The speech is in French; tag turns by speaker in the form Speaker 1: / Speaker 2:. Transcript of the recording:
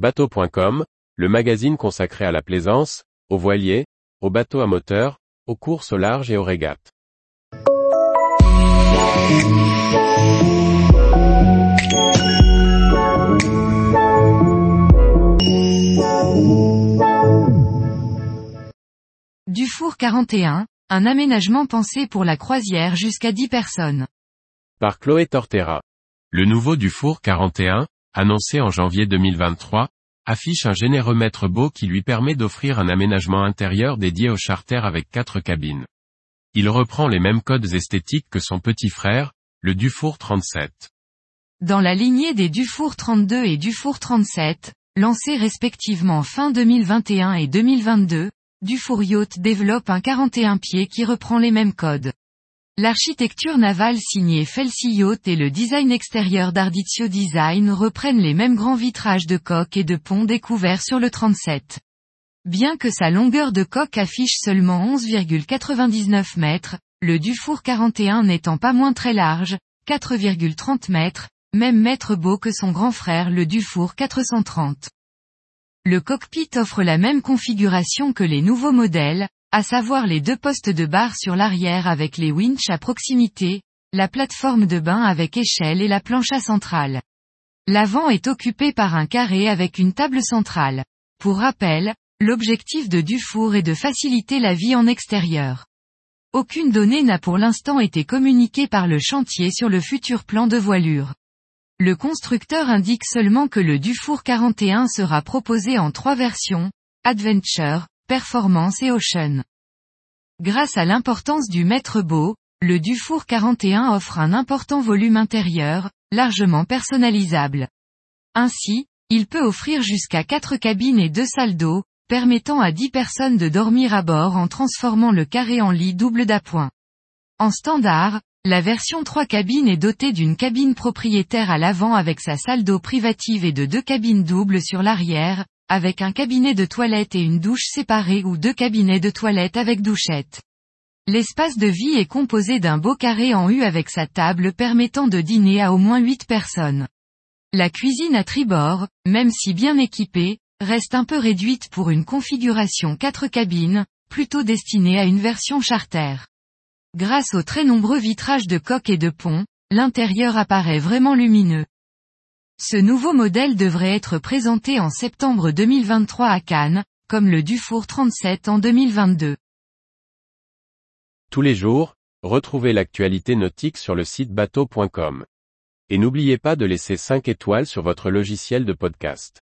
Speaker 1: Bateau.com, le magazine consacré à la plaisance, aux voiliers, aux bateaux à moteur, aux courses au large et aux régates.
Speaker 2: Dufour 41, un aménagement pensé pour la croisière jusqu'à 10 personnes.
Speaker 1: Par Chloé Tortera. Le nouveau Dufour 41, annoncé en janvier 2023, affiche un généreux mètre beau qui lui permet d'offrir un aménagement intérieur dédié au charter avec quatre cabines. Il reprend les mêmes codes esthétiques que son petit frère, le Dufour 37.
Speaker 2: Dans la lignée des Dufour 32 et Dufour 37, lancés respectivement fin 2021 et 2022, Dufour Yacht développe un 41 pieds qui reprend les mêmes codes. L'architecture navale signée Felsi Yacht et le design extérieur d'Ardizio Design reprennent les mêmes grands vitrages de coque et de pont découverts sur le 37. Bien que sa longueur de coque affiche seulement 11,99 mètres, le Dufour 41 n'étant pas moins très large, 4,30 mètres, même mètre beau que son grand frère le Dufour 430. Le cockpit offre la même configuration que les nouveaux modèles, à savoir les deux postes de barre sur l'arrière avec les winches à proximité, la plateforme de bain avec échelle et la plancha centrale. L'avant est occupé par un carré avec une table centrale. Pour rappel, l'objectif de Dufour est de faciliter la vie en extérieur. Aucune donnée n'a pour l'instant été communiquée par le chantier sur le futur plan de voilure. Le constructeur indique seulement que le Dufour 41 sera proposé en trois versions, Adventure, Performance et Ocean. Grâce à l'importance du mètre beau, le Dufour 41 offre un important volume intérieur, largement personnalisable. Ainsi, il peut offrir jusqu'à 4 cabines et 2 salles d'eau, permettant à 10 personnes de dormir à bord en transformant le carré en lit double d'appoint. En standard, la version 3 cabines est dotée d'une cabine propriétaire à l'avant avec sa salle d'eau privative et de deux cabines doubles sur l'arrière, avec un cabinet de toilette et une douche séparée ou deux cabinets de toilette avec douchette. L'espace de vie est composé d'un beau carré en U avec sa table permettant de dîner à au moins 8 personnes. La cuisine à tribord, même si bien équipée, reste un peu réduite pour une configuration 4 cabines, plutôt destinée à une version charter. Grâce aux très nombreux vitrages de coque et de pont, l'intérieur apparaît vraiment lumineux. Ce nouveau modèle devrait être présenté en septembre 2023 à Cannes, comme le Dufour 37 en 2022.
Speaker 1: Tous les jours, retrouvez l'actualité nautique sur le site bateau.com. Et n'oubliez pas de laisser 5 étoiles sur votre logiciel de podcast.